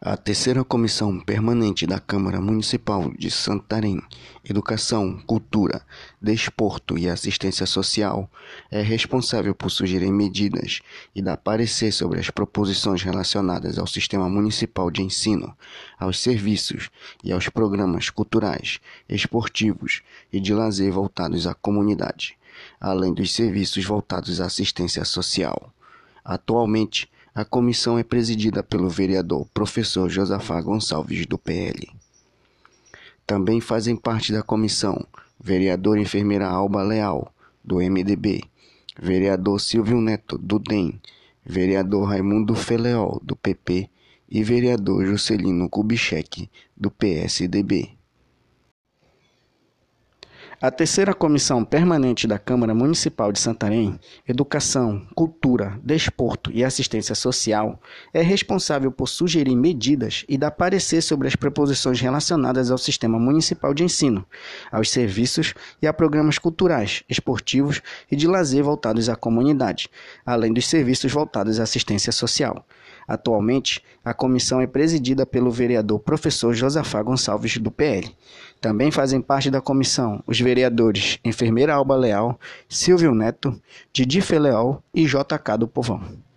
A terceira comissão permanente da Câmara Municipal de Santarém, Educação, Cultura, Desporto e Assistência Social, é responsável por sugerir medidas e dar parecer sobre as proposições relacionadas ao Sistema Municipal de Ensino, aos serviços e aos programas culturais, esportivos e de lazer voltados à comunidade, além dos serviços voltados à assistência social. Atualmente, a comissão é presidida pelo vereador professor Josafá Gonçalves, do PL. Também fazem parte da comissão vereador enfermeira Alba Leal, do MDB, vereador Silvio Neto, do DEM, vereador Raimundo Feleol, do PP e vereador Juscelino Kubitschek, do PSDB. A terceira comissão permanente da Câmara Municipal de Santarém, Educação, Cultura, Desporto e Assistência Social, é responsável por sugerir medidas e dar parecer sobre as proposições relacionadas ao Sistema Municipal de Ensino, aos serviços e a programas culturais, esportivos e de lazer voltados à comunidade, além dos serviços voltados à assistência social. Atualmente, a comissão é presidida pelo vereador professor Josafá Gonçalves, do PL. Também fazem parte da comissão os vereadores Enfermeira Alba Leal, Silvio Neto, Didi Feleol e JK do Povão.